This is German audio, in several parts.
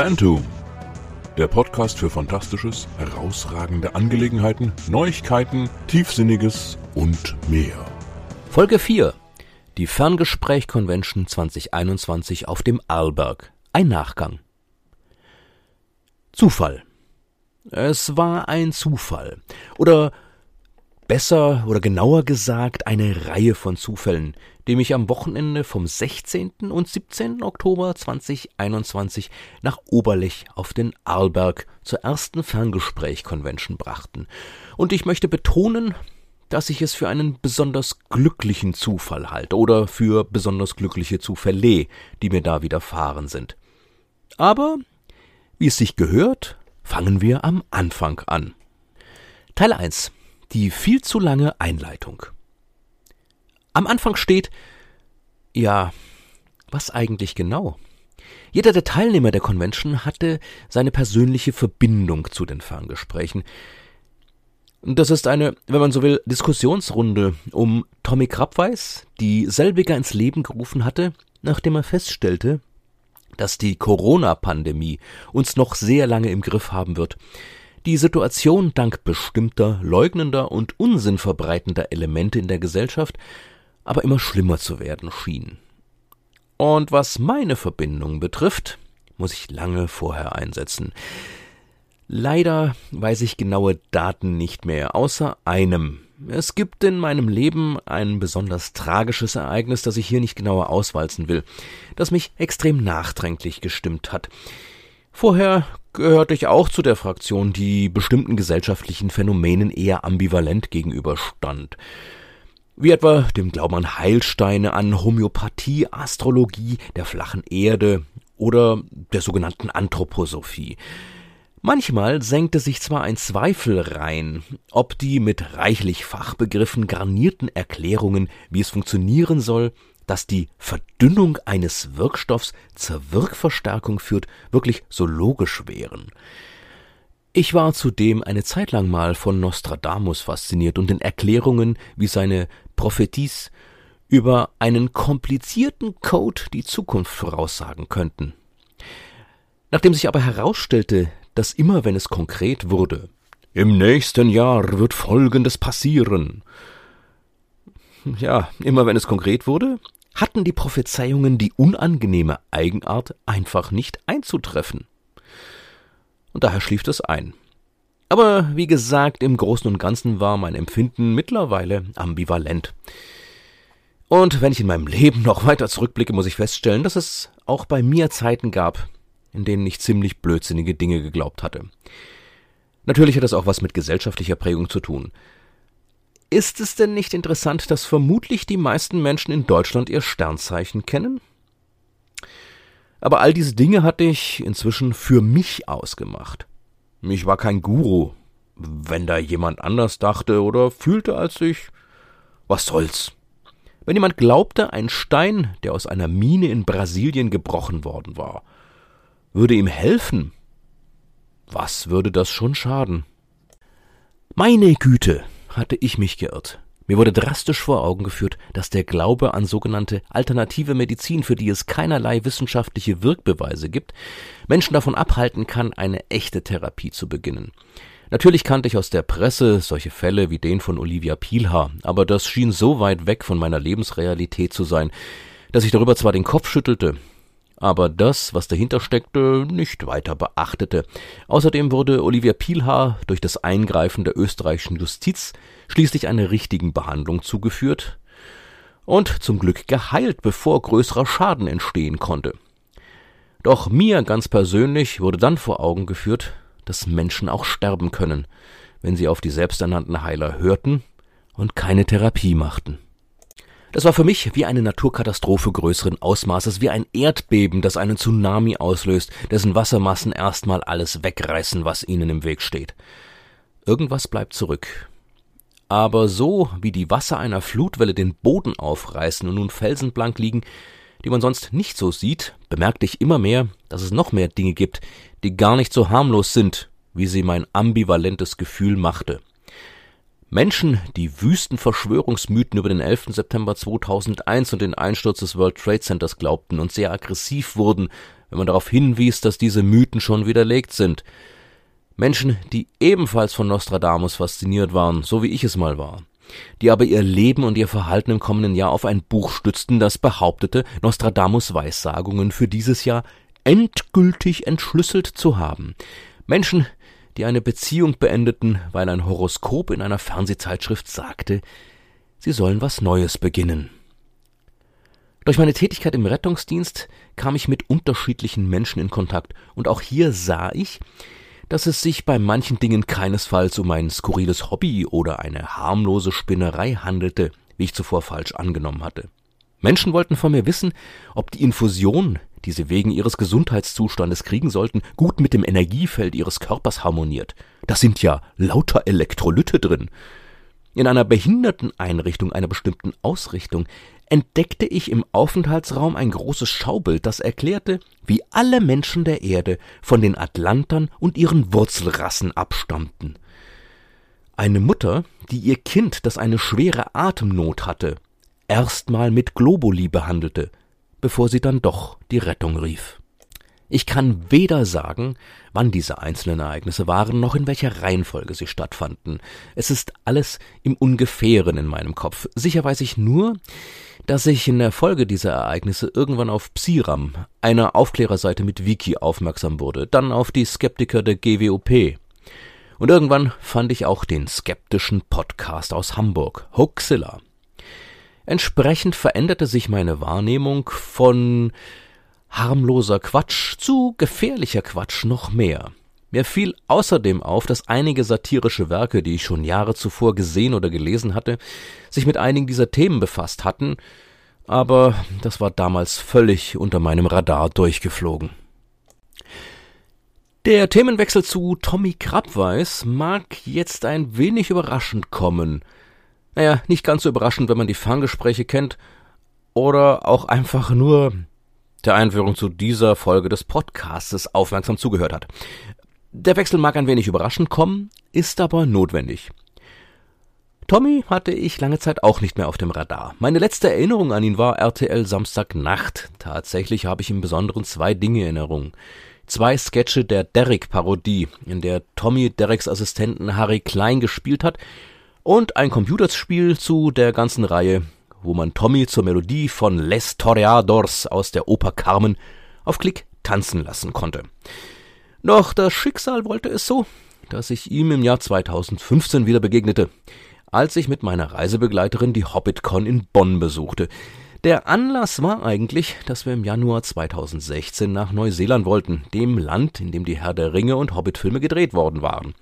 Phantom, der Podcast für Fantastisches, herausragende Angelegenheiten, Neuigkeiten, Tiefsinniges und mehr. Folge 4. Die Ferngespräch Convention 2021 auf dem Arlberg. Ein Nachgang. Zufall. Es war ein Zufall. Oder besser oder genauer gesagt eine Reihe von Zufällen, die mich am Wochenende vom 16. und 17. Oktober 2021 nach Oberlich auf den Arlberg zur ersten Ferngespräch-Convention brachten. Und ich möchte betonen, dass ich es für einen besonders glücklichen Zufall halte oder für besonders glückliche Zufälle, die mir da widerfahren sind. Aber, wie es sich gehört, fangen wir am Anfang an. Teil 1 die viel zu lange Einleitung. Am Anfang steht, ja, was eigentlich genau? Jeder der Teilnehmer der Convention hatte seine persönliche Verbindung zu den Ferngesprächen. Das ist eine, wenn man so will, Diskussionsrunde um Tommy Krabweis, die selbiger ins Leben gerufen hatte, nachdem er feststellte, dass die Corona-Pandemie uns noch sehr lange im Griff haben wird die Situation dank bestimmter, leugnender und Unsinn verbreitender Elemente in der Gesellschaft aber immer schlimmer zu werden schien. Und was meine Verbindung betrifft, muss ich lange vorher einsetzen. Leider weiß ich genaue Daten nicht mehr, außer einem. Es gibt in meinem Leben ein besonders tragisches Ereignis, das ich hier nicht genauer auswalzen will, das mich extrem nachdränglich gestimmt hat. Vorher gehörte ich auch zu der Fraktion, die bestimmten gesellschaftlichen Phänomenen eher ambivalent gegenüberstand. Wie etwa dem Glauben an Heilsteine, an Homöopathie, Astrologie, der flachen Erde oder der sogenannten Anthroposophie. Manchmal senkte sich zwar ein Zweifel rein, ob die mit reichlich Fachbegriffen garnierten Erklärungen, wie es funktionieren soll, dass die Verdünnung eines Wirkstoffs zur Wirkverstärkung führt, wirklich so logisch wären. Ich war zudem eine Zeit lang mal von Nostradamus fasziniert und den Erklärungen, wie seine Propheties über einen komplizierten Code die Zukunft voraussagen könnten. Nachdem sich aber herausstellte, dass immer wenn es konkret wurde, im nächsten Jahr wird Folgendes passieren. Ja, immer wenn es konkret wurde, hatten die Prophezeiungen die unangenehme Eigenart, einfach nicht einzutreffen. Und daher schlief es ein. Aber wie gesagt, im Großen und Ganzen war mein Empfinden mittlerweile ambivalent. Und wenn ich in meinem Leben noch weiter zurückblicke, muss ich feststellen, dass es auch bei mir Zeiten gab, in denen ich ziemlich blödsinnige Dinge geglaubt hatte. Natürlich hat das auch was mit gesellschaftlicher Prägung zu tun. Ist es denn nicht interessant, dass vermutlich die meisten Menschen in Deutschland ihr Sternzeichen kennen? Aber all diese Dinge hatte ich inzwischen für mich ausgemacht. Ich war kein Guru. Wenn da jemand anders dachte oder fühlte als ich, was soll's? Wenn jemand glaubte, ein Stein, der aus einer Mine in Brasilien gebrochen worden war, würde ihm helfen, was würde das schon schaden? Meine Güte, hatte ich mich geirrt. Mir wurde drastisch vor Augen geführt, dass der Glaube an sogenannte alternative Medizin, für die es keinerlei wissenschaftliche Wirkbeweise gibt, Menschen davon abhalten kann, eine echte Therapie zu beginnen. Natürlich kannte ich aus der Presse solche Fälle wie den von Olivia Pielhaar, aber das schien so weit weg von meiner Lebensrealität zu sein, dass ich darüber zwar den Kopf schüttelte, aber das, was dahinter steckte, nicht weiter beachtete. Außerdem wurde Olivia Pielhaar durch das Eingreifen der österreichischen Justiz schließlich einer richtigen Behandlung zugeführt und zum Glück geheilt, bevor größerer Schaden entstehen konnte. Doch mir ganz persönlich wurde dann vor Augen geführt, dass Menschen auch sterben können, wenn sie auf die selbsternannten Heiler hörten und keine Therapie machten. Das war für mich wie eine Naturkatastrophe größeren Ausmaßes, wie ein Erdbeben, das einen Tsunami auslöst, dessen Wassermassen erstmal alles wegreißen, was ihnen im Weg steht. Irgendwas bleibt zurück. Aber so wie die Wasser einer Flutwelle den Boden aufreißen und nun felsenblank liegen, die man sonst nicht so sieht, bemerkte ich immer mehr, dass es noch mehr Dinge gibt, die gar nicht so harmlos sind, wie sie mein ambivalentes Gefühl machte. Menschen, die wüsten Verschwörungsmythen über den 11. September 2001 und den Einsturz des World Trade Centers glaubten und sehr aggressiv wurden, wenn man darauf hinwies, dass diese Mythen schon widerlegt sind. Menschen, die ebenfalls von Nostradamus fasziniert waren, so wie ich es mal war, die aber ihr Leben und ihr Verhalten im kommenden Jahr auf ein Buch stützten, das behauptete, Nostradamus Weissagungen für dieses Jahr endgültig entschlüsselt zu haben. Menschen, die eine Beziehung beendeten, weil ein Horoskop in einer Fernsehzeitschrift sagte, sie sollen was Neues beginnen. Durch meine Tätigkeit im Rettungsdienst kam ich mit unterschiedlichen Menschen in Kontakt, und auch hier sah ich, dass es sich bei manchen Dingen keinesfalls um ein skurriles Hobby oder eine harmlose Spinnerei handelte, wie ich zuvor falsch angenommen hatte. Menschen wollten von mir wissen, ob die Infusion, die sie wegen ihres Gesundheitszustandes kriegen sollten, gut mit dem Energiefeld ihres Körpers harmoniert. Da sind ja lauter Elektrolyte drin. In einer Behinderteneinrichtung einer bestimmten Ausrichtung entdeckte ich im Aufenthaltsraum ein großes Schaubild, das erklärte, wie alle Menschen der Erde von den Atlantern und ihren Wurzelrassen abstammten. Eine Mutter, die ihr Kind, das eine schwere Atemnot hatte, erstmal mit Globuli behandelte, bevor sie dann doch die Rettung rief. Ich kann weder sagen, wann diese einzelnen Ereignisse waren, noch in welcher Reihenfolge sie stattfanden. Es ist alles im Ungefähren in meinem Kopf. Sicher weiß ich nur, dass ich in der Folge dieser Ereignisse irgendwann auf Psiram, einer Aufklärerseite mit Wiki, aufmerksam wurde, dann auf die Skeptiker der GWOP. Und irgendwann fand ich auch den skeptischen Podcast aus Hamburg, Hoaxilla. Entsprechend veränderte sich meine Wahrnehmung von harmloser Quatsch zu gefährlicher Quatsch noch mehr. Mir fiel außerdem auf, dass einige satirische Werke, die ich schon Jahre zuvor gesehen oder gelesen hatte, sich mit einigen dieser Themen befasst hatten, aber das war damals völlig unter meinem Radar durchgeflogen. Der Themenwechsel zu Tommy Krabweis mag jetzt ein wenig überraschend kommen. Naja, nicht ganz so überraschend, wenn man die Ferngespräche kennt, oder auch einfach nur der Einführung zu dieser Folge des Podcastes aufmerksam zugehört hat. Der Wechsel mag ein wenig überraschend kommen, ist aber notwendig. Tommy hatte ich lange Zeit auch nicht mehr auf dem Radar. Meine letzte Erinnerung an ihn war RTL Samstagnacht. Tatsächlich habe ich im Besonderen zwei Dinge in Erinnerung. Zwei Sketche der Derrick-Parodie, in der Tommy Derricks Assistenten Harry Klein gespielt hat, und ein Computerspiel zu der ganzen Reihe, wo man Tommy zur Melodie von Les Toreadors aus der Oper Carmen auf Klick tanzen lassen konnte. Doch das Schicksal wollte es so, dass ich ihm im Jahr 2015 wieder begegnete, als ich mit meiner Reisebegleiterin die HobbitCon in Bonn besuchte. Der Anlass war eigentlich, dass wir im Januar 2016 nach Neuseeland wollten, dem Land, in dem die Herr der Ringe und Hobbit-Filme gedreht worden waren.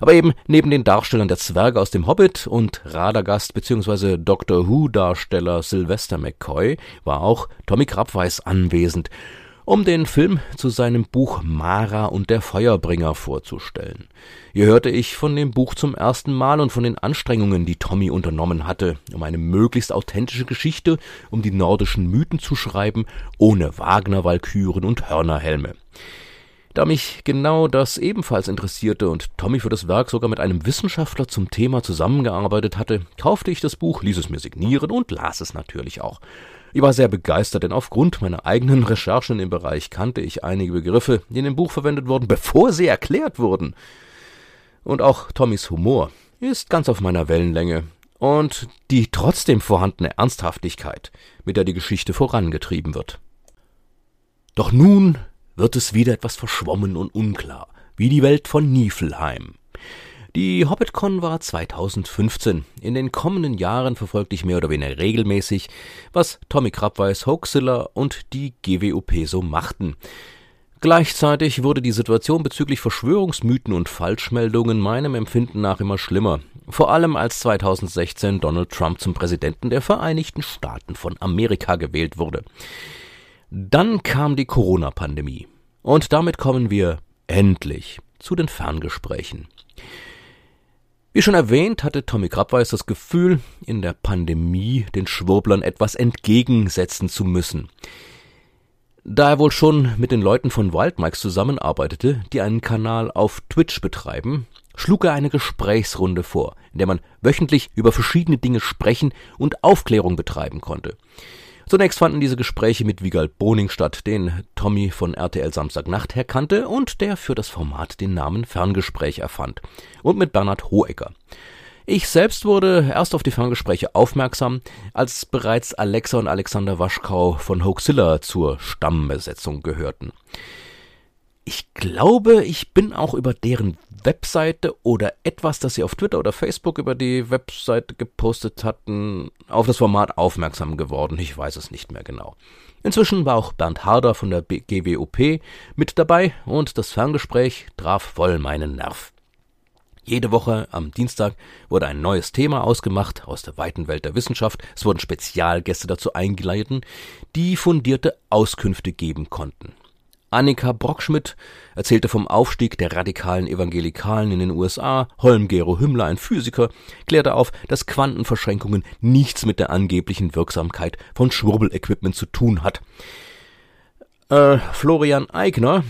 Aber eben neben den Darstellern der Zwerge aus dem Hobbit und Radagast bzw. Doctor Who-Darsteller Sylvester McCoy war auch Tommy Krabweis anwesend um den Film zu seinem Buch Mara und der Feuerbringer vorzustellen. Hier hörte ich von dem Buch zum ersten Mal und von den Anstrengungen, die Tommy unternommen hatte, um eine möglichst authentische Geschichte um die nordischen Mythen zu schreiben, ohne Wagner-Walküren und Hörnerhelme. Da mich genau das ebenfalls interessierte und Tommy für das Werk sogar mit einem Wissenschaftler zum Thema zusammengearbeitet hatte, kaufte ich das Buch, ließ es mir signieren und las es natürlich auch. Ich war sehr begeistert, denn aufgrund meiner eigenen Recherchen im Bereich kannte ich einige Begriffe, die in dem Buch verwendet wurden, bevor sie erklärt wurden. Und auch Tommys Humor ist ganz auf meiner Wellenlänge und die trotzdem vorhandene Ernsthaftigkeit, mit der die Geschichte vorangetrieben wird. Doch nun wird es wieder etwas verschwommen und unklar, wie die Welt von Niflheim. Die HobbitCon war 2015. In den kommenden Jahren verfolgte ich mehr oder weniger regelmäßig, was Tommy Krabweis, Hoaxilla und die GWOP so machten. Gleichzeitig wurde die Situation bezüglich Verschwörungsmythen und Falschmeldungen meinem Empfinden nach immer schlimmer. Vor allem als 2016 Donald Trump zum Präsidenten der Vereinigten Staaten von Amerika gewählt wurde. Dann kam die Corona-Pandemie. Und damit kommen wir endlich zu den Ferngesprächen. Wie schon erwähnt, hatte Tommy Krabweis das Gefühl, in der Pandemie den Schwurblern etwas entgegensetzen zu müssen. Da er wohl schon mit den Leuten von Wildmikes zusammenarbeitete, die einen Kanal auf Twitch betreiben, schlug er eine Gesprächsrunde vor, in der man wöchentlich über verschiedene Dinge sprechen und Aufklärung betreiben konnte. Zunächst fanden diese Gespräche mit Wiegald Boning statt, den Tommy von RTL Samstagnacht her kannte und der für das Format den Namen Ferngespräch erfand. Und mit Bernhard Hohecker. Ich selbst wurde erst auf die Ferngespräche aufmerksam, als bereits Alexa und Alexander Waschkau von Hoaxilla zur Stammbesetzung gehörten. Ich glaube, ich bin auch über deren Webseite oder etwas, das sie auf Twitter oder Facebook über die Webseite gepostet hatten, auf das Format aufmerksam geworden. Ich weiß es nicht mehr genau. Inzwischen war auch Bernd Harder von der GWOP mit dabei und das Ferngespräch traf voll meinen Nerv. Jede Woche am Dienstag wurde ein neues Thema ausgemacht aus der weiten Welt der Wissenschaft. Es wurden Spezialgäste dazu eingeladen, die fundierte Auskünfte geben konnten. Annika Brockschmidt erzählte vom Aufstieg der radikalen Evangelikalen in den USA, Holm-Gero Hümmler, ein Physiker, klärte auf, dass Quantenverschränkungen nichts mit der angeblichen Wirksamkeit von Schwurbelequipment zu tun hat. Äh, Florian Eigner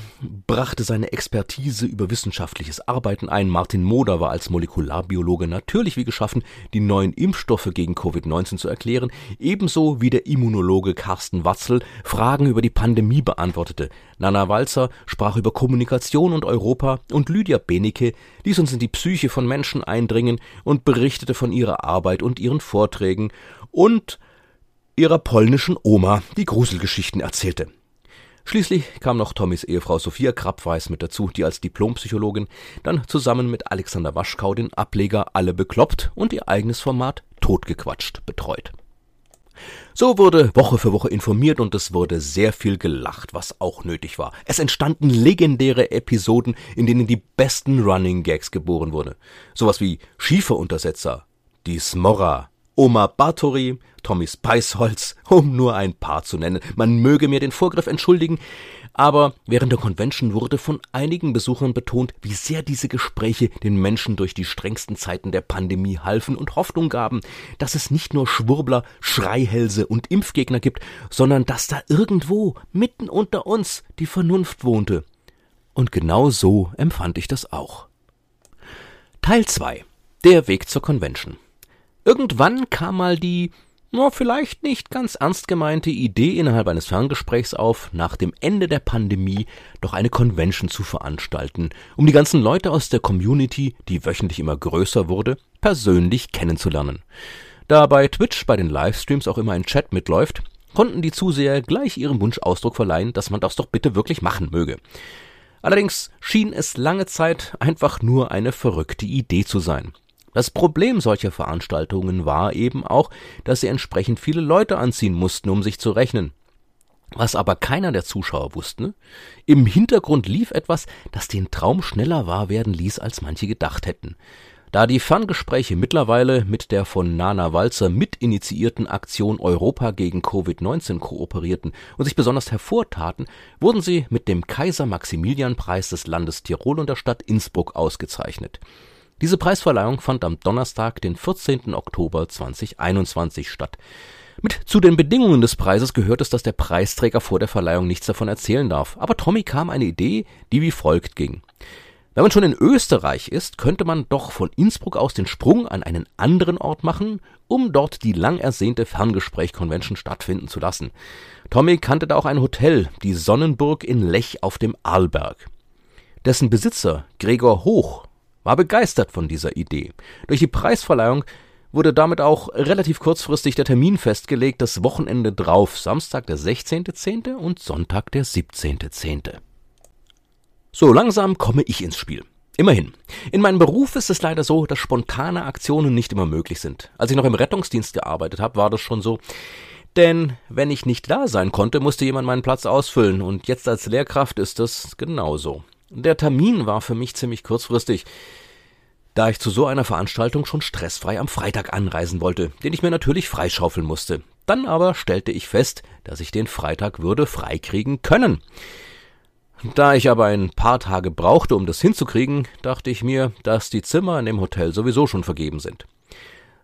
brachte seine Expertise über wissenschaftliches Arbeiten ein. Martin Moder war als Molekularbiologe natürlich wie geschaffen, die neuen Impfstoffe gegen Covid-19 zu erklären, ebenso wie der Immunologe Carsten Watzel Fragen über die Pandemie beantwortete. Nana Walzer sprach über Kommunikation und Europa und Lydia Benecke ließ uns in die Psyche von Menschen eindringen und berichtete von ihrer Arbeit und ihren Vorträgen und ihrer polnischen Oma, die Gruselgeschichten erzählte. Schließlich kam noch Tommys Ehefrau Sophia Krabweis mit dazu, die als Diplompsychologin dann zusammen mit Alexander Waschkau den Ableger Alle bekloppt und ihr eigenes Format Totgequatscht betreut. So wurde Woche für Woche informiert und es wurde sehr viel gelacht, was auch nötig war. Es entstanden legendäre Episoden, in denen die besten Running Gags geboren wurden. Sowas wie Schieferuntersetzer, die Smorra, Oma Bartori, Tommy Spiceholz, um nur ein paar zu nennen. Man möge mir den Vorgriff entschuldigen, aber während der Convention wurde von einigen Besuchern betont, wie sehr diese Gespräche den Menschen durch die strengsten Zeiten der Pandemie halfen und Hoffnung gaben, dass es nicht nur Schwurbler, Schreihälse und Impfgegner gibt, sondern dass da irgendwo, mitten unter uns, die Vernunft wohnte. Und genau so empfand ich das auch. Teil 2 Der Weg zur Convention Irgendwann kam mal die, na, vielleicht nicht ganz ernst gemeinte Idee innerhalb eines Ferngesprächs auf, nach dem Ende der Pandemie doch eine Convention zu veranstalten, um die ganzen Leute aus der Community, die wöchentlich immer größer wurde, persönlich kennenzulernen. Da bei Twitch bei den Livestreams auch immer ein Chat mitläuft, konnten die Zuseher gleich ihrem Wunsch Ausdruck verleihen, dass man das doch bitte wirklich machen möge. Allerdings schien es lange Zeit einfach nur eine verrückte Idee zu sein. Das Problem solcher Veranstaltungen war eben auch, dass sie entsprechend viele Leute anziehen mussten, um sich zu rechnen. Was aber keiner der Zuschauer wusste, im Hintergrund lief etwas, das den Traum schneller wahr werden ließ, als manche gedacht hätten. Da die Ferngespräche mittlerweile mit der von Nana Walzer mitinitiierten Aktion Europa gegen Covid-19 kooperierten und sich besonders hervortaten, wurden sie mit dem Kaiser-Maximilian-Preis des Landes Tirol und der Stadt Innsbruck ausgezeichnet. Diese Preisverleihung fand am Donnerstag, den 14. Oktober 2021 statt. Mit zu den Bedingungen des Preises gehört es, dass der Preisträger vor der Verleihung nichts davon erzählen darf. Aber Tommy kam eine Idee, die wie folgt ging. Wenn man schon in Österreich ist, könnte man doch von Innsbruck aus den Sprung an einen anderen Ort machen, um dort die lang ersehnte Ferngespräch-Convention stattfinden zu lassen. Tommy kannte da auch ein Hotel, die Sonnenburg in Lech auf dem Arlberg. Dessen Besitzer, Gregor Hoch, war begeistert von dieser Idee. Durch die Preisverleihung wurde damit auch relativ kurzfristig der Termin festgelegt, das Wochenende drauf, Samstag der 16.10. und Sonntag der 17.10. So langsam komme ich ins Spiel. Immerhin. In meinem Beruf ist es leider so, dass spontane Aktionen nicht immer möglich sind. Als ich noch im Rettungsdienst gearbeitet habe, war das schon so. Denn wenn ich nicht da sein konnte, musste jemand meinen Platz ausfüllen und jetzt als Lehrkraft ist das genauso. Der Termin war für mich ziemlich kurzfristig, da ich zu so einer Veranstaltung schon stressfrei am Freitag anreisen wollte, den ich mir natürlich freischaufeln musste. Dann aber stellte ich fest, dass ich den Freitag würde freikriegen können. Da ich aber ein paar Tage brauchte, um das hinzukriegen, dachte ich mir, dass die Zimmer in dem Hotel sowieso schon vergeben sind.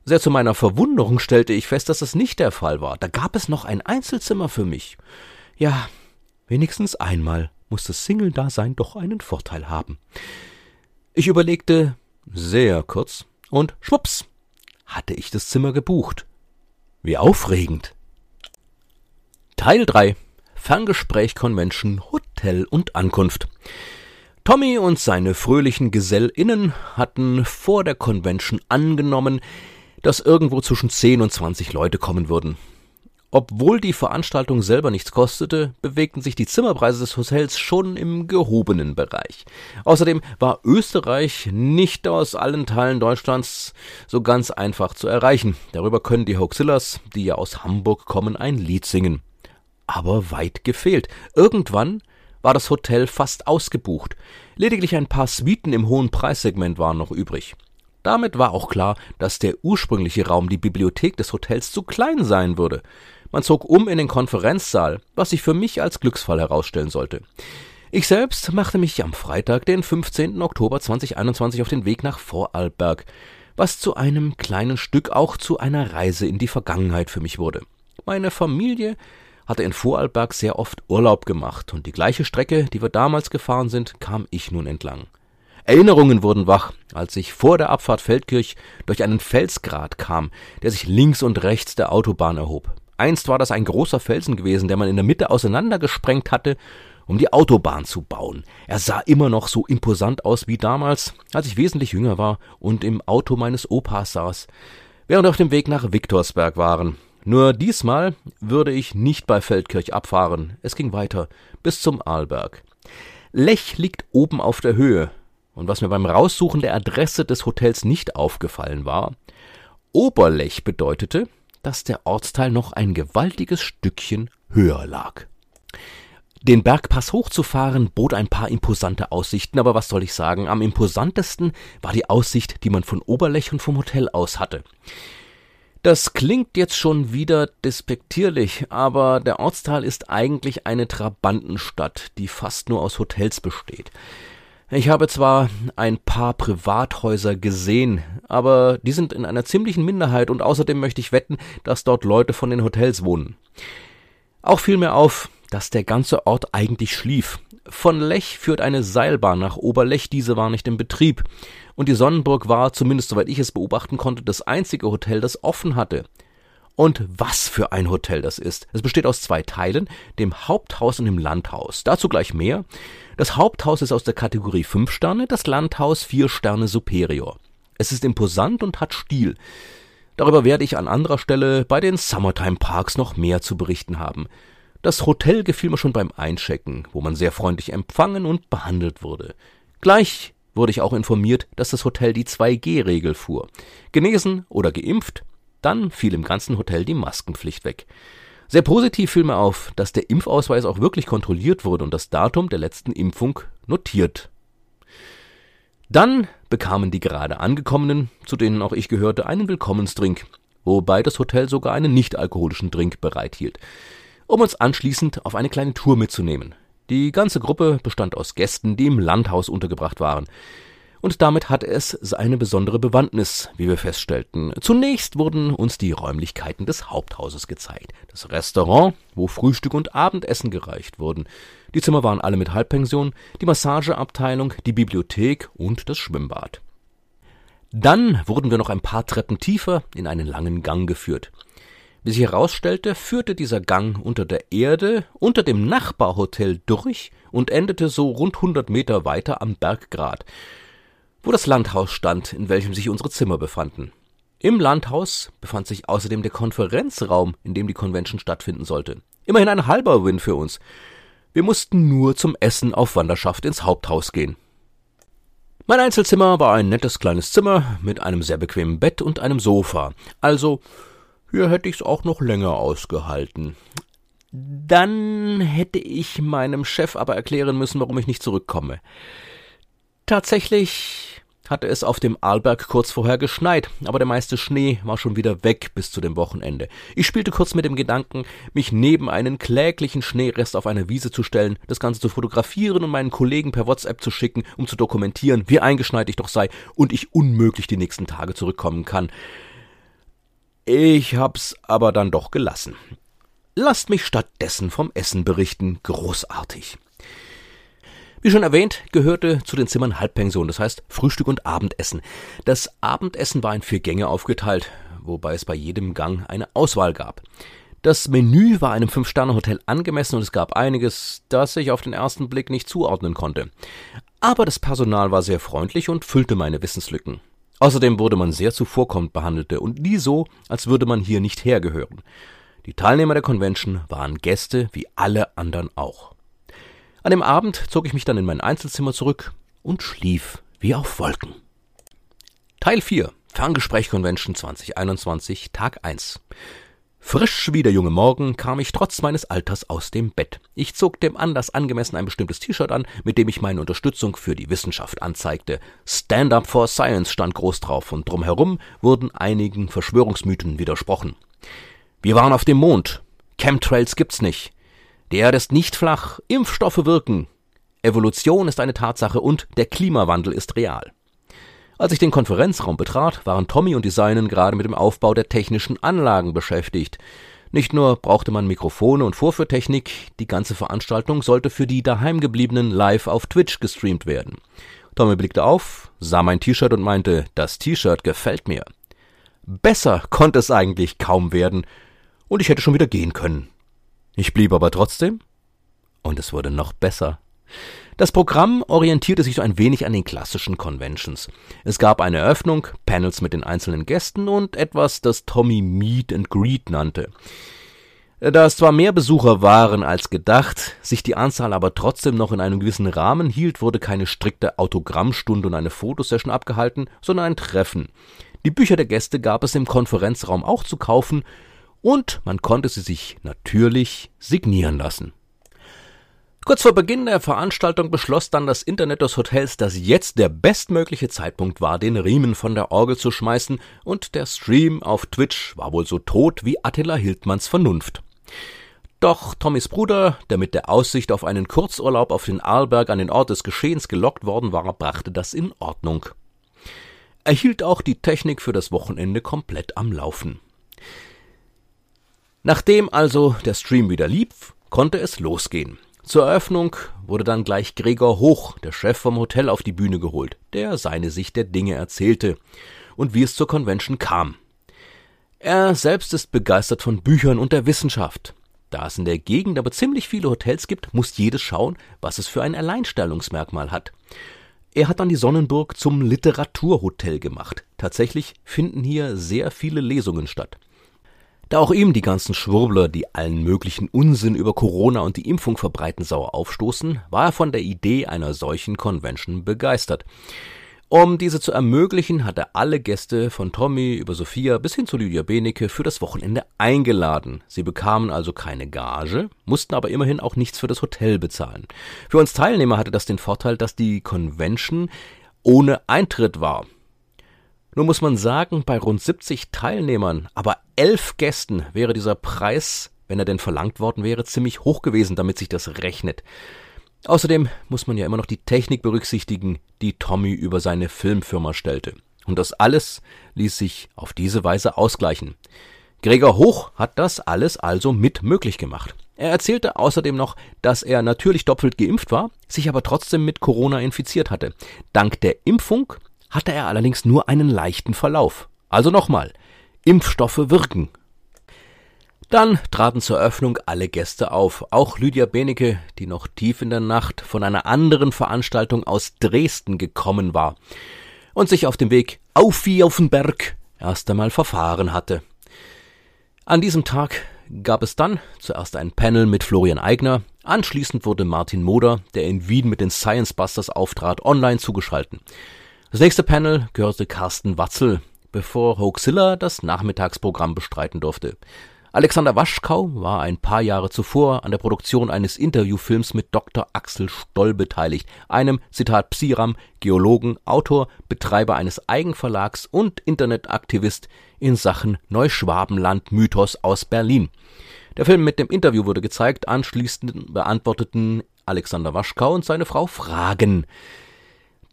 Sehr zu meiner Verwunderung stellte ich fest, dass das nicht der Fall war. Da gab es noch ein Einzelzimmer für mich. Ja, wenigstens einmal muss das Single-Dasein doch einen Vorteil haben. Ich überlegte sehr kurz und schwupps hatte ich das Zimmer gebucht. Wie aufregend. Teil 3 Ferngespräch Convention Hotel und Ankunft. Tommy und seine fröhlichen GesellInnen hatten vor der Convention angenommen, dass irgendwo zwischen 10 und 20 Leute kommen würden. Obwohl die Veranstaltung selber nichts kostete, bewegten sich die Zimmerpreise des Hotels schon im gehobenen Bereich. Außerdem war Österreich nicht aus allen Teilen Deutschlands so ganz einfach zu erreichen. Darüber können die Hoaxillas, die ja aus Hamburg kommen, ein Lied singen. Aber weit gefehlt. Irgendwann war das Hotel fast ausgebucht. Lediglich ein paar Suiten im hohen Preissegment waren noch übrig. Damit war auch klar, dass der ursprüngliche Raum, die Bibliothek des Hotels, zu klein sein würde. Man zog um in den Konferenzsaal, was sich für mich als Glücksfall herausstellen sollte. Ich selbst machte mich am Freitag, den 15. Oktober 2021 auf den Weg nach Vorarlberg, was zu einem kleinen Stück auch zu einer Reise in die Vergangenheit für mich wurde. Meine Familie hatte in Vorarlberg sehr oft Urlaub gemacht und die gleiche Strecke, die wir damals gefahren sind, kam ich nun entlang. Erinnerungen wurden wach, als ich vor der Abfahrt Feldkirch durch einen Felsgrat kam, der sich links und rechts der Autobahn erhob. Einst war das ein großer Felsen gewesen, der man in der Mitte auseinandergesprengt hatte, um die Autobahn zu bauen. Er sah immer noch so imposant aus wie damals, als ich wesentlich jünger war und im Auto meines Opas saß, während wir auf dem Weg nach Viktorsberg waren. Nur diesmal würde ich nicht bei Feldkirch abfahren. Es ging weiter bis zum Arlberg. Lech liegt oben auf der Höhe. Und was mir beim Raussuchen der Adresse des Hotels nicht aufgefallen war, Oberlech bedeutete, dass der Ortsteil noch ein gewaltiges Stückchen höher lag. Den Bergpass hochzufahren bot ein paar imposante Aussichten, aber was soll ich sagen, am imposantesten war die Aussicht, die man von Oberlech und vom Hotel aus hatte. Das klingt jetzt schon wieder despektierlich, aber der Ortsteil ist eigentlich eine Trabantenstadt, die fast nur aus Hotels besteht. Ich habe zwar ein paar Privathäuser gesehen, aber die sind in einer ziemlichen Minderheit und außerdem möchte ich wetten, dass dort Leute von den Hotels wohnen. Auch fiel mir auf, dass der ganze Ort eigentlich schlief. Von Lech führt eine Seilbahn nach Oberlech, diese war nicht in Betrieb. Und die Sonnenburg war, zumindest soweit ich es beobachten konnte, das einzige Hotel, das offen hatte. Und was für ein Hotel das ist. Es besteht aus zwei Teilen, dem Haupthaus und dem Landhaus. Dazu gleich mehr. Das Haupthaus ist aus der Kategorie 5 Sterne, das Landhaus 4 Sterne Superior. Es ist imposant und hat Stil. Darüber werde ich an anderer Stelle bei den Summertime Parks noch mehr zu berichten haben. Das Hotel gefiel mir schon beim Einchecken, wo man sehr freundlich empfangen und behandelt wurde. Gleich wurde ich auch informiert, dass das Hotel die 2G-Regel fuhr. Genesen oder geimpft, dann fiel im ganzen Hotel die Maskenpflicht weg. Sehr positiv fiel mir auf, dass der Impfausweis auch wirklich kontrolliert wurde und das Datum der letzten Impfung notiert. Dann bekamen die gerade angekommenen, zu denen auch ich gehörte, einen Willkommensdrink, wobei das Hotel sogar einen nicht-alkoholischen Drink bereithielt, um uns anschließend auf eine kleine Tour mitzunehmen. Die ganze Gruppe bestand aus Gästen, die im Landhaus untergebracht waren und damit hatte es seine besondere Bewandtnis, wie wir feststellten. Zunächst wurden uns die Räumlichkeiten des Haupthauses gezeigt. Das Restaurant, wo Frühstück und Abendessen gereicht wurden. Die Zimmer waren alle mit Halbpension, die Massageabteilung, die Bibliothek und das Schwimmbad. Dann wurden wir noch ein paar Treppen tiefer in einen langen Gang geführt. Wie sich herausstellte, führte dieser Gang unter der Erde, unter dem Nachbarhotel durch und endete so rund 100 Meter weiter am Berggrat wo das Landhaus stand, in welchem sich unsere Zimmer befanden. Im Landhaus befand sich außerdem der Konferenzraum, in dem die Convention stattfinden sollte. Immerhin ein halber Win für uns. Wir mussten nur zum Essen auf Wanderschaft ins Haupthaus gehen. Mein Einzelzimmer war ein nettes kleines Zimmer mit einem sehr bequemen Bett und einem Sofa. Also, hier hätte ich's auch noch länger ausgehalten. Dann hätte ich meinem Chef aber erklären müssen, warum ich nicht zurückkomme. Tatsächlich hatte es auf dem Arlberg kurz vorher geschneit, aber der meiste Schnee war schon wieder weg bis zu dem Wochenende. Ich spielte kurz mit dem Gedanken, mich neben einen kläglichen Schneerest auf eine Wiese zu stellen, das Ganze zu fotografieren und meinen Kollegen per WhatsApp zu schicken, um zu dokumentieren, wie eingeschneit ich doch sei und ich unmöglich die nächsten Tage zurückkommen kann. Ich hab's aber dann doch gelassen. Lasst mich stattdessen vom Essen berichten. Großartig. Wie schon erwähnt, gehörte zu den Zimmern Halbpension, das heißt Frühstück und Abendessen. Das Abendessen war in vier Gänge aufgeteilt, wobei es bei jedem Gang eine Auswahl gab. Das Menü war einem Fünf-Sterne-Hotel angemessen und es gab einiges, das ich auf den ersten Blick nicht zuordnen konnte. Aber das Personal war sehr freundlich und füllte meine Wissenslücken. Außerdem wurde man sehr zuvorkommend behandelte und nie so, als würde man hier nicht hergehören. Die Teilnehmer der Convention waren Gäste wie alle anderen auch. An dem Abend zog ich mich dann in mein Einzelzimmer zurück und schlief wie auf Wolken. Teil 4 Ferngespräch Convention 2021 Tag 1 Frisch wie der junge Morgen kam ich trotz meines Alters aus dem Bett. Ich zog dem Anlass angemessen ein bestimmtes T-Shirt an, mit dem ich meine Unterstützung für die Wissenschaft anzeigte. Stand up for Science stand groß drauf und drumherum wurden einigen Verschwörungsmythen widersprochen. Wir waren auf dem Mond. Chemtrails gibt's nicht. Die Erde ist nicht flach. Impfstoffe wirken. Evolution ist eine Tatsache und der Klimawandel ist real. Als ich den Konferenzraum betrat, waren Tommy und die Seinen gerade mit dem Aufbau der technischen Anlagen beschäftigt. Nicht nur brauchte man Mikrofone und Vorführtechnik, die ganze Veranstaltung sollte für die daheimgebliebenen live auf Twitch gestreamt werden. Tommy blickte auf, sah mein T-Shirt und meinte, das T-Shirt gefällt mir. Besser konnte es eigentlich kaum werden, und ich hätte schon wieder gehen können. Ich blieb aber trotzdem, und es wurde noch besser. Das Programm orientierte sich so ein wenig an den klassischen Conventions. Es gab eine Eröffnung, Panels mit den einzelnen Gästen und etwas, das Tommy Meet and Greet nannte. Da es zwar mehr Besucher waren als gedacht, sich die Anzahl aber trotzdem noch in einem gewissen Rahmen hielt, wurde keine strikte Autogrammstunde und eine Fotosession abgehalten, sondern ein Treffen. Die Bücher der Gäste gab es im Konferenzraum auch zu kaufen und man konnte sie sich natürlich signieren lassen. Kurz vor Beginn der Veranstaltung beschloss dann das Internet des Hotels, dass jetzt der bestmögliche Zeitpunkt war, den Riemen von der Orgel zu schmeißen, und der Stream auf Twitch war wohl so tot wie Attila Hildmanns Vernunft. Doch Tommys Bruder, der mit der Aussicht auf einen Kurzurlaub auf den Arlberg an den Ort des Geschehens gelockt worden war, brachte das in Ordnung. Er hielt auch die Technik für das Wochenende komplett am Laufen. Nachdem also der Stream wieder lief, konnte es losgehen. Zur Eröffnung wurde dann gleich Gregor Hoch, der Chef vom Hotel, auf die Bühne geholt, der seine Sicht der Dinge erzählte und wie es zur Convention kam. Er selbst ist begeistert von Büchern und der Wissenschaft. Da es in der Gegend aber ziemlich viele Hotels gibt, muss jedes schauen, was es für ein Alleinstellungsmerkmal hat. Er hat dann die Sonnenburg zum Literaturhotel gemacht. Tatsächlich finden hier sehr viele Lesungen statt. Da auch ihm die ganzen Schwurbler, die allen möglichen Unsinn über Corona und die Impfung verbreiten, sauer aufstoßen, war er von der Idee einer solchen Convention begeistert. Um diese zu ermöglichen, hat er alle Gäste von Tommy über Sophia bis hin zu Lydia Benecke für das Wochenende eingeladen. Sie bekamen also keine Gage, mussten aber immerhin auch nichts für das Hotel bezahlen. Für uns Teilnehmer hatte das den Vorteil, dass die Convention ohne Eintritt war. Nur muss man sagen, bei rund 70 Teilnehmern, aber elf Gästen wäre dieser Preis, wenn er denn verlangt worden wäre, ziemlich hoch gewesen, damit sich das rechnet. Außerdem muss man ja immer noch die Technik berücksichtigen, die Tommy über seine Filmfirma stellte. Und das alles ließ sich auf diese Weise ausgleichen. Gregor Hoch hat das alles also mit möglich gemacht. Er erzählte außerdem noch, dass er natürlich doppelt geimpft war, sich aber trotzdem mit Corona infiziert hatte. Dank der Impfung hatte er allerdings nur einen leichten Verlauf. Also nochmal, Impfstoffe wirken. Dann traten zur Eröffnung alle Gäste auf, auch Lydia Benecke, die noch tief in der Nacht von einer anderen Veranstaltung aus Dresden gekommen war und sich auf dem Weg auf wie auf den Berg erst einmal verfahren hatte. An diesem Tag gab es dann zuerst ein Panel mit Florian Eigner, anschließend wurde Martin Moder, der in Wien mit den Science Busters auftrat, online zugeschalten. Das nächste Panel gehörte Carsten Watzel, bevor Hoaxilla das Nachmittagsprogramm bestreiten durfte. Alexander Waschkau war ein paar Jahre zuvor an der Produktion eines Interviewfilms mit Dr. Axel Stoll beteiligt, einem, Zitat Psiram, Geologen, Autor, Betreiber eines Eigenverlags und Internetaktivist in Sachen Neuschwabenland Mythos aus Berlin. Der Film mit dem Interview wurde gezeigt, anschließend beantworteten Alexander Waschkau und seine Frau Fragen.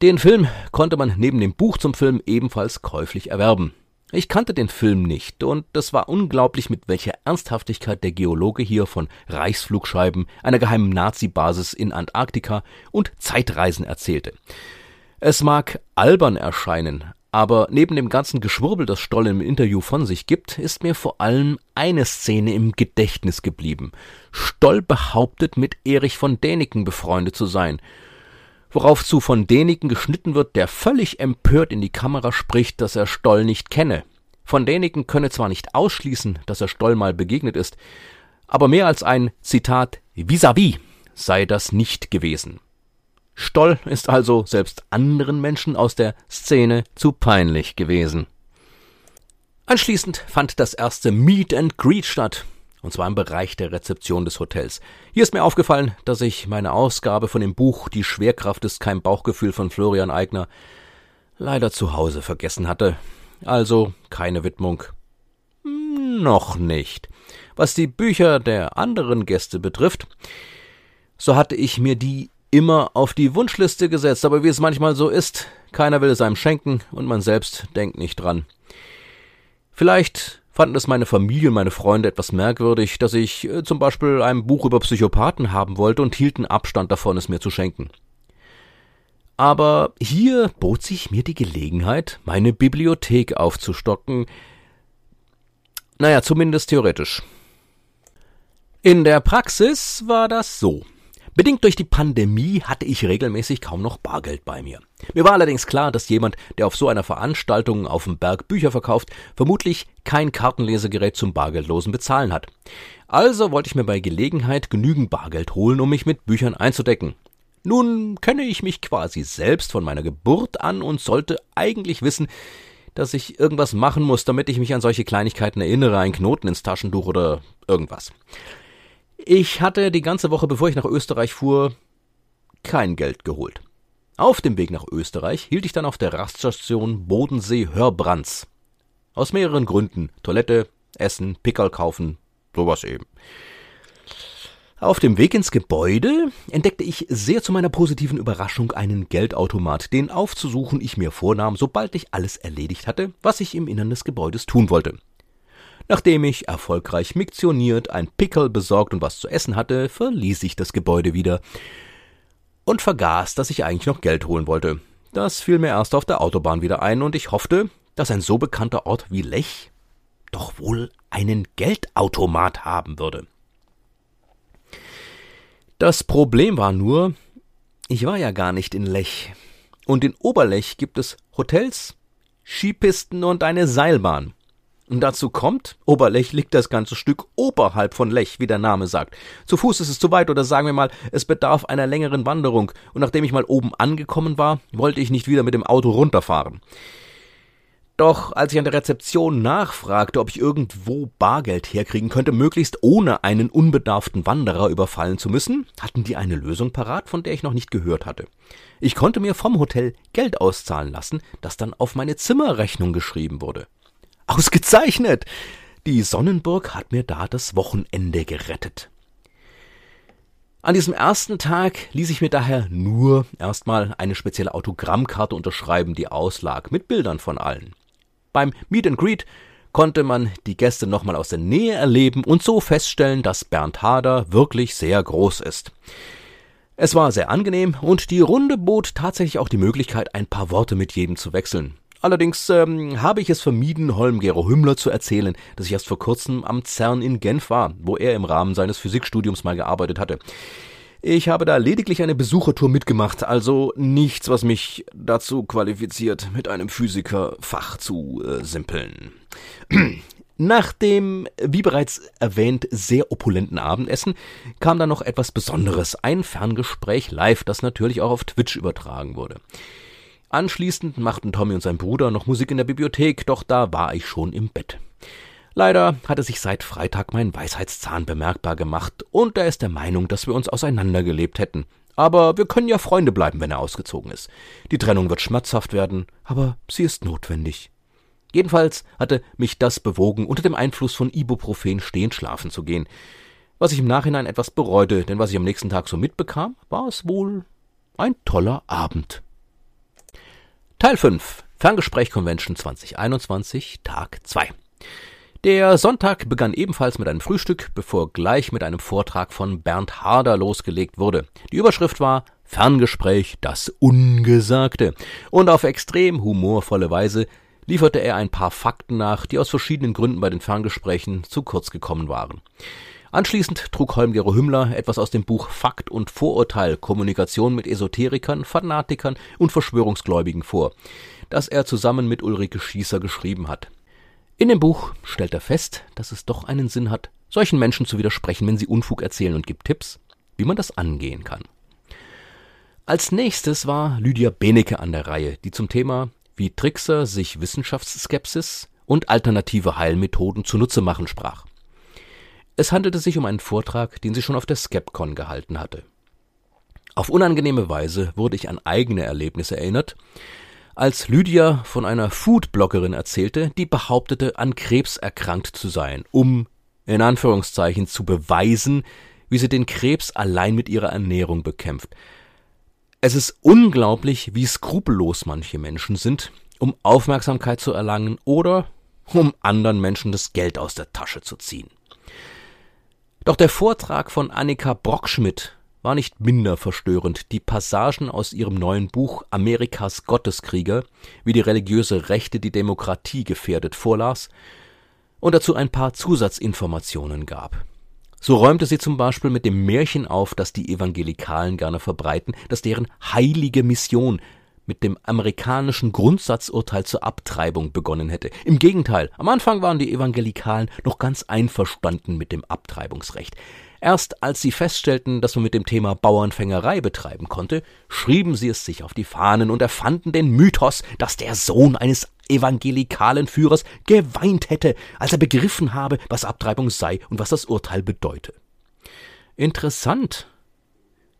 Den Film konnte man neben dem Buch zum Film ebenfalls käuflich erwerben. Ich kannte den Film nicht, und es war unglaublich, mit welcher Ernsthaftigkeit der Geologe hier von Reichsflugscheiben, einer geheimen Nazi-Basis in Antarktika und Zeitreisen erzählte. Es mag albern erscheinen, Aber neben dem ganzen Geschwurbel, das Stoll im Interview von sich gibt, ist mir vor allem eine Szene im Gedächtnis geblieben. Stoll behauptet, mit Erich von Däniken befreundet zu sein. Worauf zu von Däniken geschnitten wird, der völlig empört in die Kamera spricht, dass er Stoll nicht kenne. Von Däniken könne zwar nicht ausschließen, dass er Stoll mal begegnet ist, aber mehr als ein Zitat vis-à-vis -vis sei das nicht gewesen. Stoll ist also selbst anderen Menschen aus der Szene zu peinlich gewesen. Anschließend fand das erste Meet and Greet statt, und zwar im Bereich der Rezeption des Hotels. Hier ist mir aufgefallen, dass ich meine Ausgabe von dem Buch Die Schwerkraft ist kein Bauchgefühl von Florian Eigner leider zu Hause vergessen hatte. Also keine Widmung. Noch nicht. Was die Bücher der anderen Gäste betrifft, so hatte ich mir die immer auf die Wunschliste gesetzt, aber wie es manchmal so ist, keiner will es einem schenken und man selbst denkt nicht dran. Vielleicht fanden es meine Familie und meine Freunde etwas merkwürdig, dass ich äh, zum Beispiel ein Buch über Psychopathen haben wollte und hielten Abstand davon, es mir zu schenken. Aber hier bot sich mir die Gelegenheit, meine Bibliothek aufzustocken. Naja, zumindest theoretisch. In der Praxis war das so. Bedingt durch die Pandemie hatte ich regelmäßig kaum noch Bargeld bei mir. Mir war allerdings klar, dass jemand, der auf so einer Veranstaltung auf dem Berg Bücher verkauft, vermutlich kein Kartenlesegerät zum bargeldlosen Bezahlen hat. Also wollte ich mir bei Gelegenheit genügend Bargeld holen, um mich mit Büchern einzudecken. Nun kenne ich mich quasi selbst von meiner Geburt an und sollte eigentlich wissen, dass ich irgendwas machen muss, damit ich mich an solche Kleinigkeiten erinnere, ein Knoten ins Taschentuch oder irgendwas. Ich hatte die ganze Woche, bevor ich nach Österreich fuhr, kein Geld geholt. Auf dem Weg nach Österreich hielt ich dann auf der Raststation Bodensee Hörbrands. Aus mehreren Gründen. Toilette, Essen, Pickerl kaufen, sowas eben. Auf dem Weg ins Gebäude entdeckte ich sehr zu meiner positiven Überraschung einen Geldautomat, den aufzusuchen ich mir vornahm, sobald ich alles erledigt hatte, was ich im Innern des Gebäudes tun wollte. Nachdem ich erfolgreich miktioniert, ein Pickel besorgt und was zu essen hatte, verließ ich das Gebäude wieder und vergaß, dass ich eigentlich noch Geld holen wollte. Das fiel mir erst auf der Autobahn wieder ein und ich hoffte, dass ein so bekannter Ort wie Lech doch wohl einen Geldautomat haben würde. Das Problem war nur, ich war ja gar nicht in Lech. Und in Oberlech gibt es Hotels, Skipisten und eine Seilbahn. Und dazu kommt, Oberlech liegt das ganze Stück oberhalb von Lech, wie der Name sagt. Zu Fuß ist es zu weit oder sagen wir mal, es bedarf einer längeren Wanderung. Und nachdem ich mal oben angekommen war, wollte ich nicht wieder mit dem Auto runterfahren. Doch als ich an der Rezeption nachfragte, ob ich irgendwo Bargeld herkriegen könnte, möglichst ohne einen unbedarften Wanderer überfallen zu müssen, hatten die eine Lösung parat, von der ich noch nicht gehört hatte. Ich konnte mir vom Hotel Geld auszahlen lassen, das dann auf meine Zimmerrechnung geschrieben wurde. Ausgezeichnet! Die Sonnenburg hat mir da das Wochenende gerettet. An diesem ersten Tag ließ ich mir daher nur erstmal eine spezielle Autogrammkarte unterschreiben, die auslag, mit Bildern von allen. Beim Meet and Greet konnte man die Gäste nochmal aus der Nähe erleben und so feststellen, dass Bernd Hader wirklich sehr groß ist. Es war sehr angenehm und die Runde bot tatsächlich auch die Möglichkeit, ein paar Worte mit jedem zu wechseln. Allerdings ähm, habe ich es vermieden, Holm-Gero Hümmler zu erzählen, dass ich erst vor kurzem am CERN in Genf war, wo er im Rahmen seines Physikstudiums mal gearbeitet hatte. Ich habe da lediglich eine Besuchertour mitgemacht, also nichts, was mich dazu qualifiziert, mit einem Physiker Fach zu äh, simpeln. Nach dem, wie bereits erwähnt, sehr opulenten Abendessen kam dann noch etwas Besonderes, ein Ferngespräch live, das natürlich auch auf Twitch übertragen wurde. Anschließend machten Tommy und sein Bruder noch Musik in der Bibliothek, doch da war ich schon im Bett. Leider hatte sich seit Freitag mein Weisheitszahn bemerkbar gemacht und er ist der Meinung, dass wir uns auseinandergelebt hätten. Aber wir können ja Freunde bleiben, wenn er ausgezogen ist. Die Trennung wird schmerzhaft werden, aber sie ist notwendig. Jedenfalls hatte mich das bewogen, unter dem Einfluss von Ibuprofen stehend schlafen zu gehen. Was ich im Nachhinein etwas bereute, denn was ich am nächsten Tag so mitbekam, war es wohl ein toller Abend. Teil 5 Ferngespräch Convention 2021 Tag 2 Der Sonntag begann ebenfalls mit einem Frühstück, bevor gleich mit einem Vortrag von Bernd Harder losgelegt wurde. Die Überschrift war Ferngespräch das Ungesagte. Und auf extrem humorvolle Weise lieferte er ein paar Fakten nach, die aus verschiedenen Gründen bei den Ferngesprächen zu kurz gekommen waren. Anschließend trug Holmgero Hümmler etwas aus dem Buch Fakt und Vorurteil Kommunikation mit Esoterikern, Fanatikern und Verschwörungsgläubigen vor, das er zusammen mit Ulrike Schießer geschrieben hat. In dem Buch stellt er fest, dass es doch einen Sinn hat, solchen Menschen zu widersprechen, wenn sie Unfug erzählen und gibt Tipps, wie man das angehen kann. Als nächstes war Lydia Benecke an der Reihe, die zum Thema wie Trickser sich Wissenschaftsskepsis und alternative Heilmethoden zunutze machen sprach. Es handelte sich um einen Vortrag, den sie schon auf der Skepcon gehalten hatte. Auf unangenehme Weise wurde ich an eigene Erlebnisse erinnert, als Lydia von einer Foodbloggerin erzählte, die behauptete, an Krebs erkrankt zu sein, um in Anführungszeichen zu beweisen, wie sie den Krebs allein mit ihrer Ernährung bekämpft. Es ist unglaublich, wie skrupellos manche Menschen sind, um Aufmerksamkeit zu erlangen oder um anderen Menschen das Geld aus der Tasche zu ziehen. Doch der Vortrag von Annika Brockschmidt war nicht minder verstörend. Die Passagen aus ihrem neuen Buch Amerikas Gotteskrieger, wie die religiöse Rechte die Demokratie gefährdet, vorlas und dazu ein paar Zusatzinformationen gab. So räumte sie zum Beispiel mit dem Märchen auf, das die Evangelikalen gerne verbreiten, dass deren heilige Mission mit dem amerikanischen Grundsatzurteil zur Abtreibung begonnen hätte. Im Gegenteil, am Anfang waren die Evangelikalen noch ganz einverstanden mit dem Abtreibungsrecht. Erst als sie feststellten, dass man mit dem Thema Bauernfängerei betreiben konnte, schrieben sie es sich auf die Fahnen und erfanden den Mythos, dass der Sohn eines evangelikalen Führers geweint hätte, als er begriffen habe, was Abtreibung sei und was das Urteil bedeute. Interessant.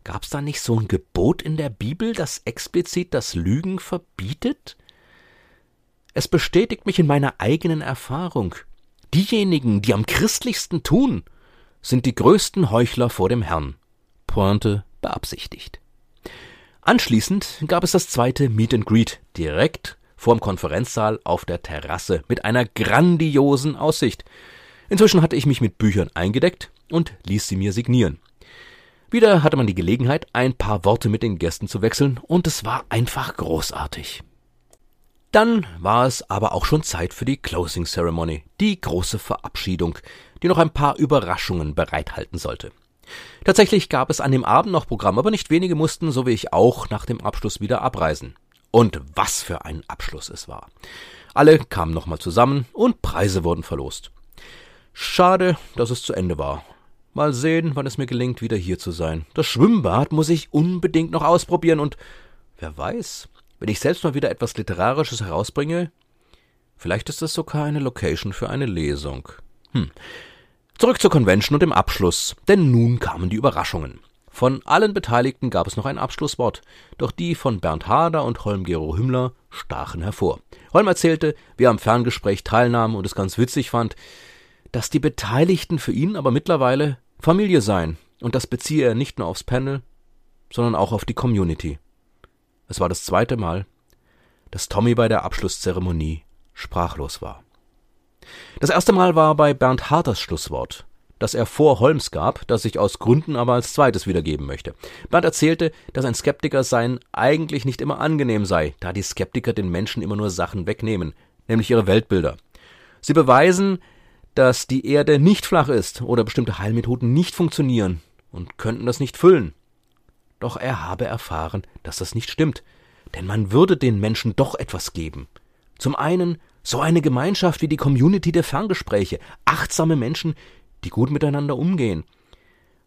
Gab's da nicht so ein Gebot in der Bibel, das explizit das Lügen verbietet? Es bestätigt mich in meiner eigenen Erfahrung. Diejenigen, die am christlichsten tun, sind die größten Heuchler vor dem Herrn. Pointe beabsichtigt. Anschließend gab es das zweite Meet and Greet direkt vorm Konferenzsaal auf der Terrasse mit einer grandiosen Aussicht. Inzwischen hatte ich mich mit Büchern eingedeckt und ließ sie mir signieren. Wieder hatte man die Gelegenheit, ein paar Worte mit den Gästen zu wechseln, und es war einfach großartig. Dann war es aber auch schon Zeit für die Closing Ceremony, die große Verabschiedung, die noch ein paar Überraschungen bereithalten sollte. Tatsächlich gab es an dem Abend noch Programm, aber nicht wenige mussten, so wie ich auch, nach dem Abschluss wieder abreisen. Und was für ein Abschluss es war. Alle kamen nochmal zusammen und Preise wurden verlost. Schade, dass es zu Ende war. Mal sehen, wann es mir gelingt, wieder hier zu sein. Das Schwimmbad muss ich unbedingt noch ausprobieren und wer weiß, wenn ich selbst mal wieder etwas Literarisches herausbringe, vielleicht ist das sogar eine Location für eine Lesung. Hm. Zurück zur Convention und dem Abschluss, denn nun kamen die Überraschungen. Von allen Beteiligten gab es noch ein Abschlusswort, doch die von Bernd Hader und Holm-Gero Hümmler stachen hervor. Holm erzählte, wie er am Ferngespräch teilnahm und es ganz witzig fand, dass die Beteiligten für ihn aber mittlerweile Familie seien, und das beziehe er nicht nur aufs Panel, sondern auch auf die Community. Es war das zweite Mal, dass Tommy bei der Abschlusszeremonie sprachlos war. Das erste Mal war bei Bernd Harters Schlusswort, das er vor Holmes gab, das ich aus Gründen aber als zweites wiedergeben möchte. Bernd erzählte, dass ein Skeptiker sein eigentlich nicht immer angenehm sei, da die Skeptiker den Menschen immer nur Sachen wegnehmen, nämlich ihre Weltbilder. Sie beweisen, dass die Erde nicht flach ist oder bestimmte Heilmethoden nicht funktionieren und könnten das nicht füllen. Doch er habe erfahren, dass das nicht stimmt, denn man würde den Menschen doch etwas geben. Zum einen so eine Gemeinschaft wie die Community der Ferngespräche, achtsame Menschen, die gut miteinander umgehen.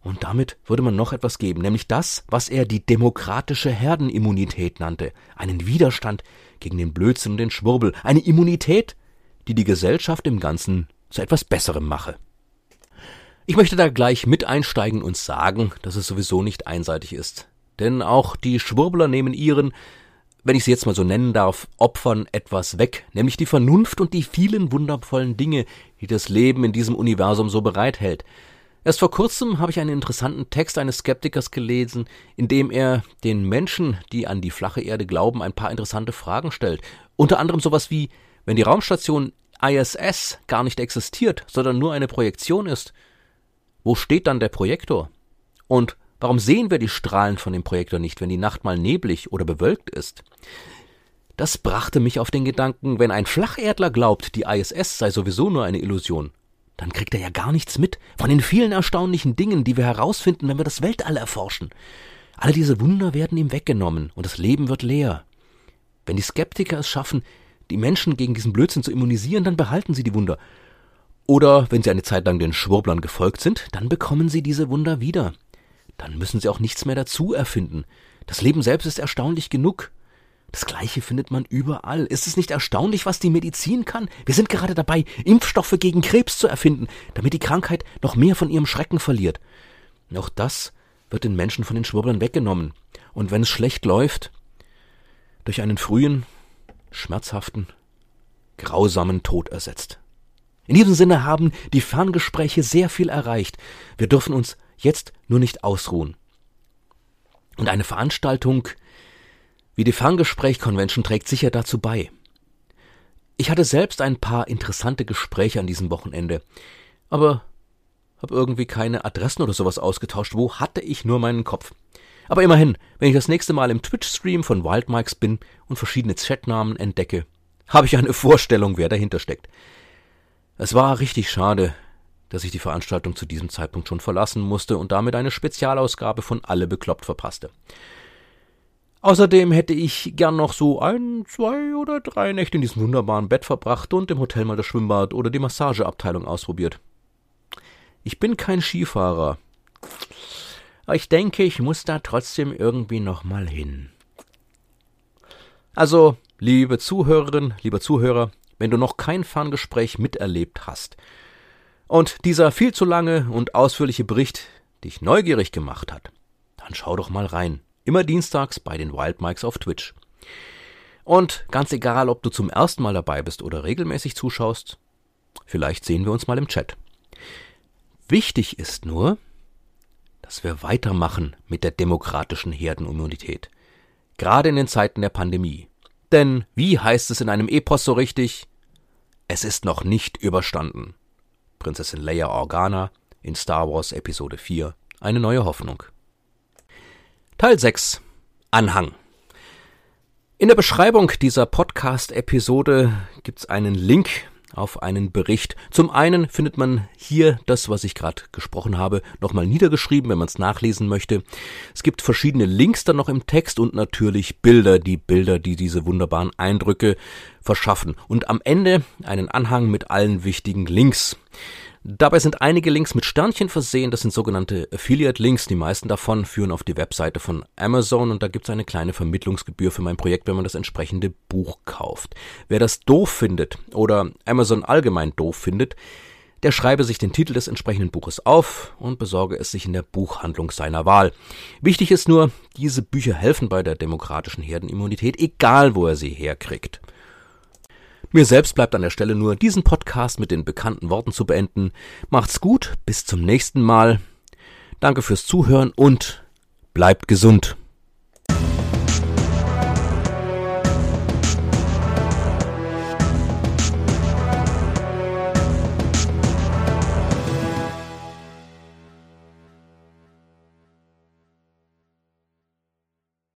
Und damit würde man noch etwas geben, nämlich das, was er die demokratische Herdenimmunität nannte, einen Widerstand gegen den Blödsinn und den Schwurbel, eine Immunität, die die Gesellschaft im Ganzen zu etwas Besserem mache. Ich möchte da gleich mit einsteigen und sagen, dass es sowieso nicht einseitig ist. Denn auch die Schwurbler nehmen ihren, wenn ich sie jetzt mal so nennen darf, Opfern etwas weg, nämlich die Vernunft und die vielen wundervollen Dinge, die das Leben in diesem Universum so bereithält. Erst vor kurzem habe ich einen interessanten Text eines Skeptikers gelesen, in dem er den Menschen, die an die flache Erde glauben, ein paar interessante Fragen stellt. Unter anderem sowas wie, wenn die Raumstation ISS gar nicht existiert, sondern nur eine Projektion ist, wo steht dann der Projektor? Und Warum sehen wir die Strahlen von dem Projektor nicht, wenn die Nacht mal neblig oder bewölkt ist? Das brachte mich auf den Gedanken, wenn ein Flacherdler glaubt, die ISS sei sowieso nur eine Illusion, dann kriegt er ja gar nichts mit von den vielen erstaunlichen Dingen, die wir herausfinden, wenn wir das Weltall erforschen. Alle diese Wunder werden ihm weggenommen und das Leben wird leer. Wenn die Skeptiker es schaffen, die Menschen gegen diesen Blödsinn zu immunisieren, dann behalten sie die Wunder. Oder wenn sie eine Zeit lang den Schwurblern gefolgt sind, dann bekommen sie diese Wunder wieder. Dann müssen sie auch nichts mehr dazu erfinden. Das Leben selbst ist erstaunlich genug. Das Gleiche findet man überall. Ist es nicht erstaunlich, was die Medizin kann? Wir sind gerade dabei, Impfstoffe gegen Krebs zu erfinden, damit die Krankheit noch mehr von ihrem Schrecken verliert. Auch das wird den Menschen von den Schwurblern weggenommen. Und wenn es schlecht läuft, durch einen frühen, schmerzhaften, grausamen Tod ersetzt. In diesem Sinne haben die Ferngespräche sehr viel erreicht. Wir dürfen uns jetzt nur nicht ausruhen. Und eine Veranstaltung wie die Ferngespräch-Convention trägt sicher dazu bei. Ich hatte selbst ein paar interessante Gespräche an diesem Wochenende, aber habe irgendwie keine Adressen oder sowas ausgetauscht. Wo hatte ich nur meinen Kopf? Aber immerhin, wenn ich das nächste Mal im Twitch-Stream von Wild Mikes bin und verschiedene Chatnamen entdecke, habe ich eine Vorstellung, wer dahinter steckt. Es war richtig schade, dass ich die Veranstaltung zu diesem Zeitpunkt schon verlassen musste und damit eine Spezialausgabe von Alle bekloppt verpasste. Außerdem hätte ich gern noch so ein, zwei oder drei Nächte in diesem wunderbaren Bett verbracht und im Hotel mal das Schwimmbad oder die Massageabteilung ausprobiert. Ich bin kein Skifahrer. Aber ich denke, ich muss da trotzdem irgendwie noch mal hin. Also, liebe Zuhörerin, lieber Zuhörer, wenn du noch kein Ferngespräch miterlebt hast und dieser viel zu lange und ausführliche Bericht dich neugierig gemacht hat, dann schau doch mal rein. Immer dienstags bei den Wild Mikes auf Twitch. Und ganz egal, ob du zum ersten Mal dabei bist oder regelmäßig zuschaust, vielleicht sehen wir uns mal im Chat. Wichtig ist nur, dass wir weitermachen mit der demokratischen Herdenimmunität. Gerade in den Zeiten der Pandemie. Denn, wie heißt es in einem Epos so richtig? Es ist noch nicht überstanden. Prinzessin Leia Organa in Star Wars Episode 4 Eine neue Hoffnung. Teil 6 Anhang In der Beschreibung dieser Podcast-Episode gibt's einen Link auf einen Bericht. Zum einen findet man hier das, was ich gerade gesprochen habe, nochmal niedergeschrieben, wenn man es nachlesen möchte. Es gibt verschiedene Links dann noch im Text und natürlich Bilder, die Bilder, die diese wunderbaren Eindrücke verschaffen. Und am Ende einen Anhang mit allen wichtigen Links. Dabei sind einige Links mit Sternchen versehen, das sind sogenannte Affiliate-Links, die meisten davon führen auf die Webseite von Amazon und da gibt es eine kleine Vermittlungsgebühr für mein Projekt, wenn man das entsprechende Buch kauft. Wer das doof findet oder Amazon allgemein doof findet, der schreibe sich den Titel des entsprechenden Buches auf und besorge es sich in der Buchhandlung seiner Wahl. Wichtig ist nur, diese Bücher helfen bei der demokratischen Herdenimmunität, egal wo er sie herkriegt. Mir selbst bleibt an der Stelle nur, diesen Podcast mit den bekannten Worten zu beenden. Macht's gut, bis zum nächsten Mal. Danke fürs Zuhören und bleibt gesund.